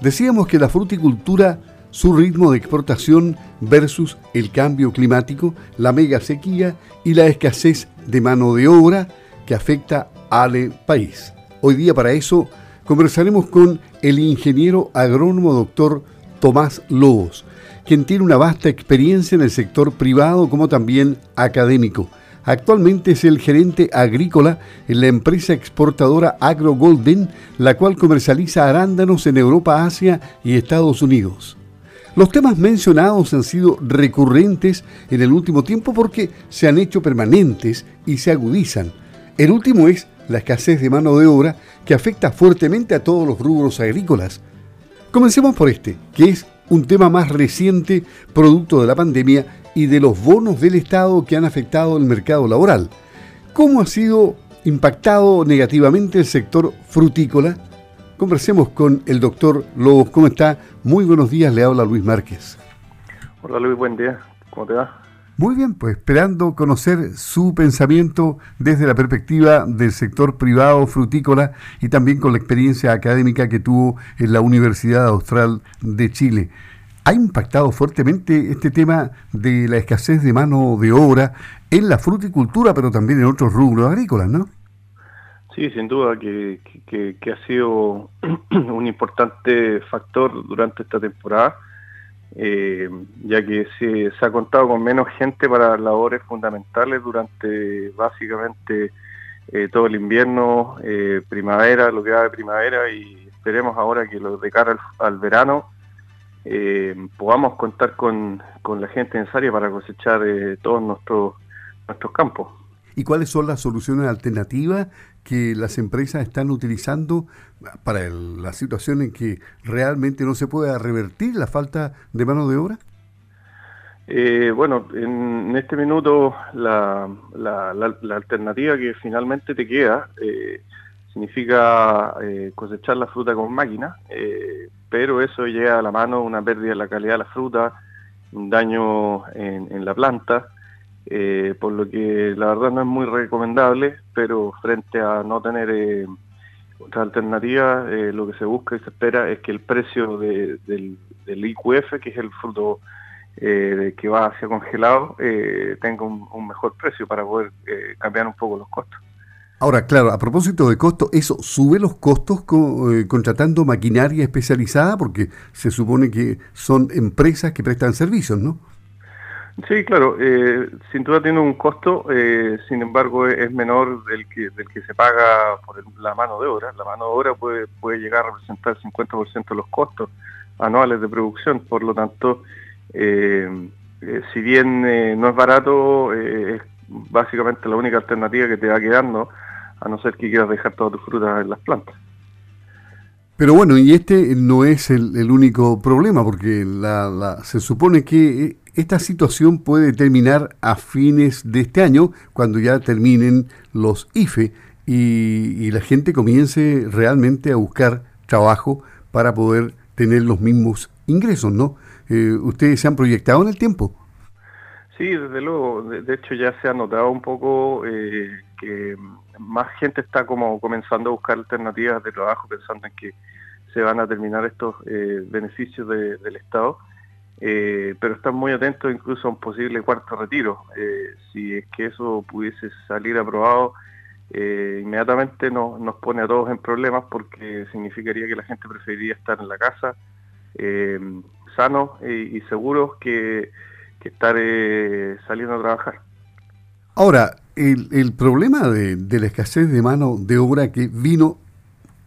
Decíamos que la fruticultura, su ritmo de exportación versus el cambio climático, la mega sequía y la escasez de mano de obra que afecta al país. Hoy día para eso conversaremos con el ingeniero agrónomo doctor Tomás Lobos, quien tiene una vasta experiencia en el sector privado como también académico. Actualmente es el gerente agrícola en la empresa exportadora Agro Golden, la cual comercializa arándanos en Europa, Asia y Estados Unidos. Los temas mencionados han sido recurrentes en el último tiempo porque se han hecho permanentes y se agudizan. El último es la escasez de mano de obra que afecta fuertemente a todos los rubros agrícolas. Comencemos por este, que es un tema más reciente producto de la pandemia y de los bonos del Estado que han afectado el mercado laboral. ¿Cómo ha sido impactado negativamente el sector frutícola? Conversemos con el doctor Lobos. ¿Cómo está? Muy buenos días, le habla Luis Márquez. Hola Luis, buen día. ¿Cómo te va? Muy bien, pues esperando conocer su pensamiento desde la perspectiva del sector privado frutícola y también con la experiencia académica que tuvo en la Universidad Austral de Chile. ¿Ha impactado fuertemente este tema de la escasez de mano de obra en la fruticultura, pero también en otros rubros agrícolas, no? Sí, sin duda que, que ha sido un importante factor durante esta temporada eh, ya que se, ha contado con menos gente para labores fundamentales durante básicamente eh, todo el invierno, eh, primavera, lo que va de primavera y esperemos ahora que lo de cara al, verano podamos contar con, con, la gente necesaria para cosechar todos nuestros, nuestros campos. ¿Y cuáles son las soluciones alternativas que las empresas están utilizando para la situación en que realmente no se pueda revertir la falta de mano de obra? Eh, bueno, en, este minuto la, alternativa que finalmente te queda eh, significa eh, cosechar la fruta con máquina, pero eso lleva a la mano una pérdida de la calidad de la fruta, un daño en la planta, eh, por lo que la verdad no es muy recomendable, pero frente a no tener eh, otra alternativa, eh, lo que se busca y se espera es que el precio del, IQF, que es el fruto que va hacia congelado, tenga un, mejor precio para poder cambiar un poco los costos. Ahora, claro, a propósito de costo, ¿eso sube los costos contratando maquinaria especializada? Porque se supone que son empresas que prestan servicios, ¿no? Sí, claro, eh, sin duda tiene un costo, eh, sin embargo es menor del que, del que se paga por la mano de obra. La mano de obra puede, puede llegar a representar el 50% de los costos anuales de producción, por lo tanto, eh, si bien no es barato, es básicamente la única alternativa que te va quedando, a no ser que quieras dejar toda tu fruta en las plantas. Pero bueno, y este no es el, único problema, porque la, se supone que esta situación puede terminar a fines de este año, cuando ya terminen los IFE y, la gente comience realmente a buscar trabajo para poder tener los mismos ingresos, ¿no? Eh, ¿Ustedes se han proyectado en el tiempo? Sí, desde luego. De, hecho, ya se ha notado un poco eh, que más gente está como comenzando a buscar alternativas de trabajo pensando en que se van a terminar estos eh, beneficios del Estado eh, pero están muy atentos incluso a un posible cuarto retiro. Eh, si es que eso pudiese salir aprobado, eh, inmediatamente nos, nos pone a todos en problemas porque significaría que la gente preferiría estar en la casa sanos y seguros que, estar saliendo a trabajar. Ahora, el, el problema de, de, la escasez de mano de obra que vino,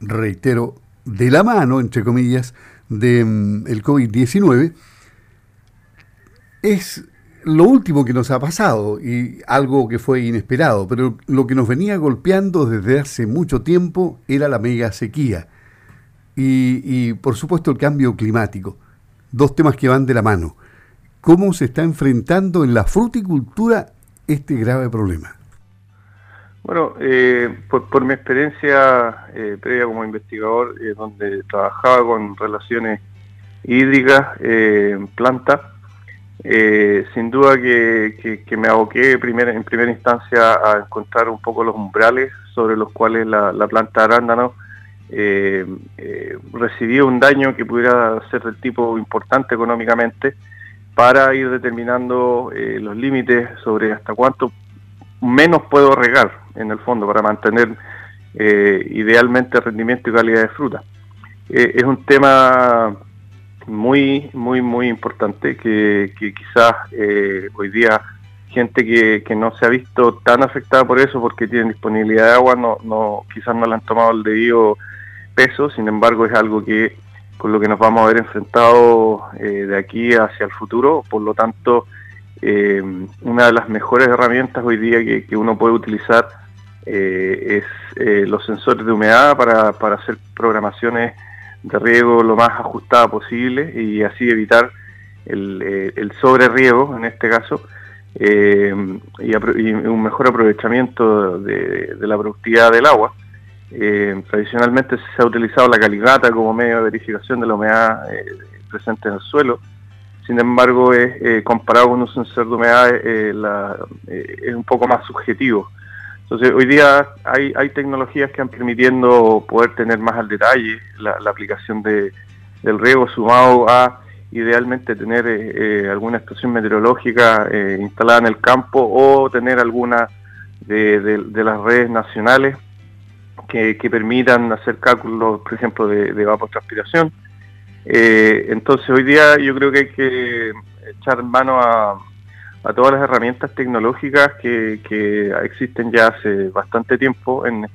reitero, de la mano, entre comillas, del mm, el COVID-19, es lo último que nos ha pasado y algo que fue inesperado, pero lo que nos venía golpeando desde hace mucho tiempo era la mega sequía y, por supuesto el cambio climático, dos temas que van de la mano. ¿Cómo se está enfrentando en la fruticultura este grave problema? Bueno, eh, por, mi experiencia eh, previa como investigador, eh, donde trabajaba con relaciones hídricas, plantas, eh, sin duda que, me aboqué en primera instancia a encontrar un poco los umbrales sobre los cuales la, planta arándano eh, eh, recibía un daño que pudiera ser del tipo importante económicamente para ir determinando eh, los límites sobre hasta cuánto menos puedo regar en el fondo para mantener idealmente rendimiento y calidad de fruta. es un tema muy, muy, muy importante que, que quizás hoy día gente que, que, no se ha visto tan afectada por eso porque tienen disponibilidad de agua, no, no, quizás no le han tomado el debido peso, sin embargo es algo que con lo que nos vamos a ver enfrentados eh, de aquí hacia el futuro, por lo tanto eh, una de las mejores herramientas hoy día que, uno puede utilizar eh, es los sensores de humedad para, para hacer programaciones de riego lo más ajustada posible y así evitar el, el sobre riego en este caso y, un mejor aprovechamiento de, la productividad del agua. Eh, tradicionalmente se ha utilizado la caligata como medio de verificación de la humedad eh, presente en el suelo. Sin embargo, eh, comparado con un sensor de humedad, es un poco más subjetivo. Entonces, hoy día hay, hay tecnologías que han permitiendo poder tener más al detalle la, aplicación de, del riego sumado a idealmente tener alguna estación meteorológica instalada en el campo o tener alguna de las redes nacionales que, permitan hacer cálculos, por ejemplo, de, de evapotranspiración. Eh, entonces, hoy día yo creo que hay que echar mano a, todas las herramientas tecnológicas que, existen ya hace bastante tiempo, en,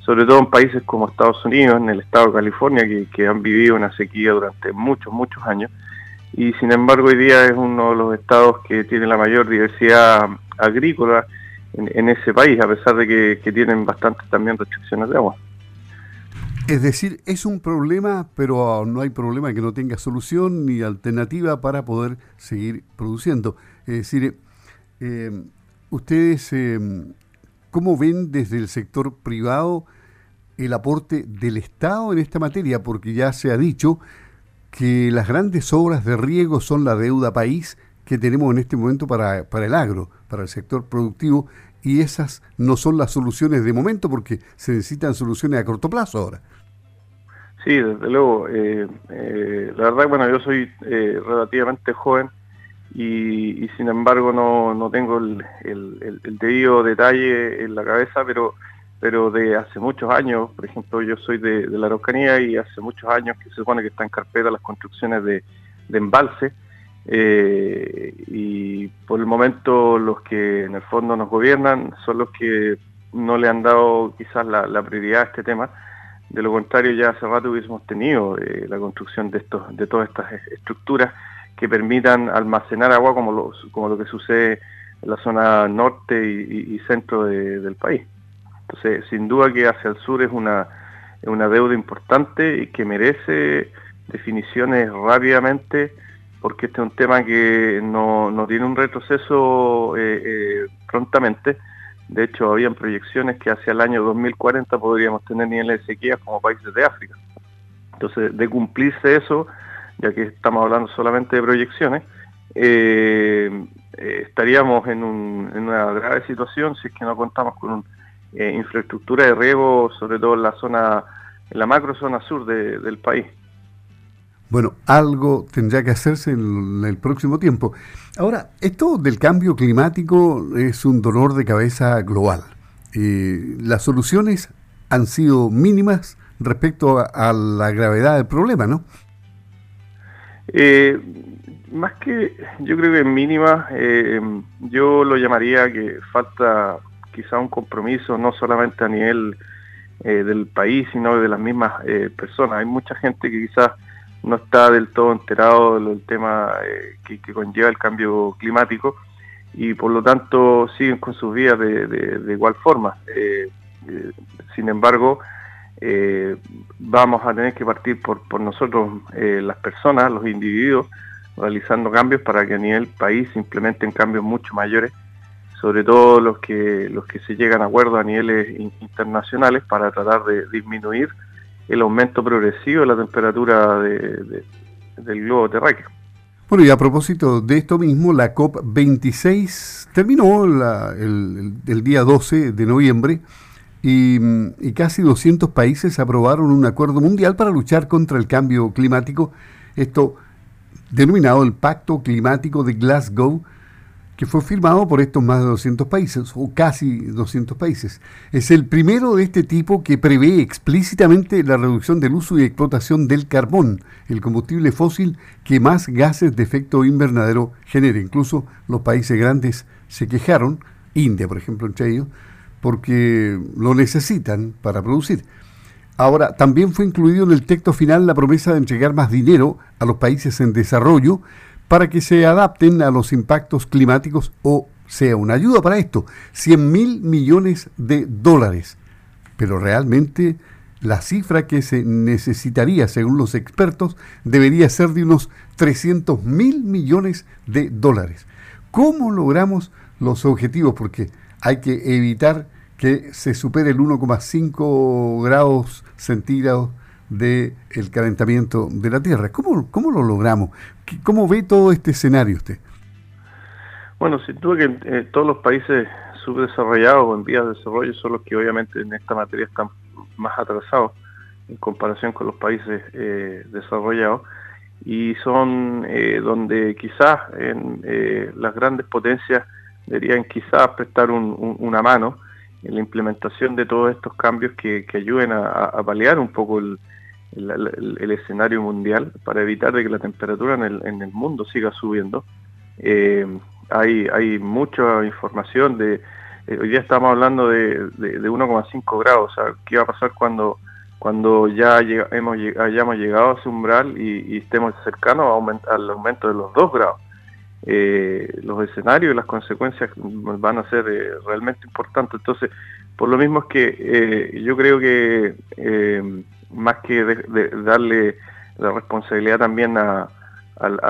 sobre todo en países como Estados Unidos, en el estado de California, que, que han vivido una sequía durante muchos, muchos años. Y sin embargo, hoy día es uno de los estados que tiene la mayor diversidad agrícola en, ese país, a pesar de que, tienen bastantes también restricciones de agua. Es decir, es un problema, pero no hay problema que no tenga solución ni alternativa para poder seguir produciendo. Es decir, eh, ustedes, eh, ¿cómo ven desde el sector privado el aporte del Estado en esta materia? Porque ya se ha dicho que las grandes obras de riego son la deuda país que tenemos en este momento para, para el agro, para el sector productivo, y esas no son las soluciones de momento porque se necesitan soluciones a corto plazo ahora. Sí, desde luego. Eh, eh, la verdad, bueno, yo soy eh, relativamente joven y, sin embargo no, no tengo el, el, el, debido detalle en la cabeza, pero pero de hace muchos años, por ejemplo, yo soy de, la Araucanía y hace muchos años que se supone que están en carpeta las construcciones de, embalse eh, y por el momento los que en el fondo nos gobiernan son los que no le han dado quizás la, prioridad a este tema. De lo contrario, ya hace rato hubiésemos tenido eh, la construcción de, estos, de todas estas estructuras que permitan almacenar agua como lo, como lo que sucede en la zona norte y, centro del país. Entonces, sin duda que hacia el sur es una, una deuda importante y que merece definiciones rápidamente porque este es un tema que no, no tiene un retroceso eh, eh, prontamente. De hecho, habían proyecciones que hacia el año 2040 podríamos tener niveles de sequía como países de África. Entonces, de cumplirse eso, ya que estamos hablando solamente de proyecciones, eh, estaríamos en, un, en, una grave situación si es que no contamos con una infraestructura de riego, sobre todo en la zona, en la macro zona sur del país. Bueno, algo tendrá que hacerse en el próximo tiempo. Ahora, esto del cambio climático es un dolor de cabeza global. las soluciones han sido mínimas respecto a, la gravedad del problema, ¿no? Eh, más que yo creo que mínima, eh, yo lo llamaría que falta quizá un compromiso no solamente a nivel eh, del país, sino de las mismas personas. Hay mucha gente que quizás no está del todo enterado del tema eh, que, conlleva el cambio climático y por lo tanto siguen con sus vidas de, igual forma. Eh, eh, sin embargo, vamos a tener que partir por, por nosotros, las personas, los individuos, realizando cambios para que a nivel país se implementen cambios mucho mayores, sobre todo los que, los que se llegan a acuerdos a niveles internacionales para tratar de disminuir el aumento progresivo de la temperatura del globo terráqueo. Bueno, y a propósito de esto mismo, la COP26 terminó el, día 12 de noviembre y, casi 200 países aprobaron un acuerdo mundial para luchar contra el cambio climático, esto denominado el Pacto Climático de Glasgow, que fue firmado por estos más de 200 países, o casi 200 países. Es el primero de este tipo que prevé explícitamente la reducción del uso y explotación del carbón, el combustible fósil que más gases de efecto invernadero genera. Incluso los países grandes se quejaron, India por ejemplo entre ellos, porque lo necesitan para producir. Ahora, también fue incluido en el texto final la promesa de entregar más dinero a los países en desarrollo para que se adapten a los impactos climáticos o sea una ayuda para esto. 100 mil millones de dólares. Pero realmente la cifra que se necesitaría, según los expertos, debería ser de unos 300 mil millones de dólares. ¿Cómo logramos los objetivos? Porque hay que evitar que se supere el 1,5 grados centígrados del calentamiento de la Tierra. ¿Cómo, ¿Cómo lo logramos? ¿Cómo ve todo este escenario usted? Bueno, sin duda que eh, todos los países subdesarrollados o en vías de desarrollo son los que obviamente en esta materia están más atrasados en comparación con los países eh, desarrollados y son eh, donde quizás en, las grandes potencias deberían quizás prestar una mano en la implementación de todos estos cambios que, ayuden a, paliar un poco el, escenario mundial para evitar de que la temperatura en el, mundo siga subiendo. Eh, hay, hay mucha información de, eh, hoy día estamos hablando de, de, 1,5 grados, o sea, qué va a pasar cuando, cuando ya hemos, hayamos llegado a ese umbral y, estemos cercanos al aumento de los 2 grados eh, los escenarios y las consecuencias van a ser eh, realmente importantes. Entonces, por lo mismo es que eh, yo creo que eh, más que darle la responsabilidad también a,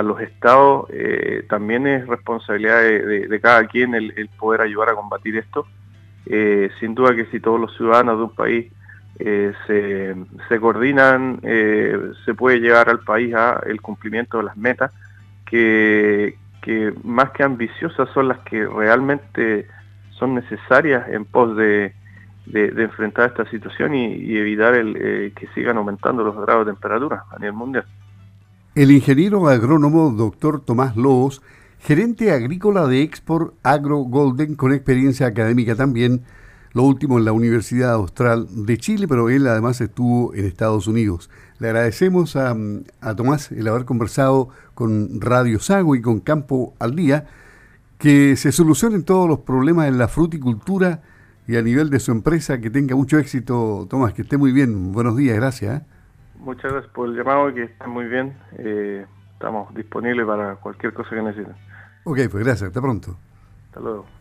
los estados, también es responsabilidad de, cada quien el, poder ayudar a combatir esto. sin duda que si todos los ciudadanos de un país se, se, coordinan, se puede llegar al país a el cumplimiento de las metas que, que más que ambiciosas son las que realmente son necesarias en pos de, enfrentar esta situación y, evitar el, eh, que sigan aumentando los grados de temperatura a nivel mundial. El ingeniero agrónomo doctor Tomás Lobos, gerente agrícola de Export Agro Golden, con experiencia académica también, lo último en la Universidad Austral de Chile, pero él además estuvo en Estados Unidos. Le agradecemos a, Tomás el haber conversado con Radio Sago y con Campo al Día, que se solucionen todos los problemas en la fruticultura y a nivel de su empresa, que tenga mucho éxito, Tomás, que esté muy bien. Buenos días, gracias. ¿eh? Muchas gracias por el llamado, que esté muy bien. Eh, estamos disponibles para cualquier cosa que necesiten. Ok, pues gracias, hasta pronto. Hasta luego.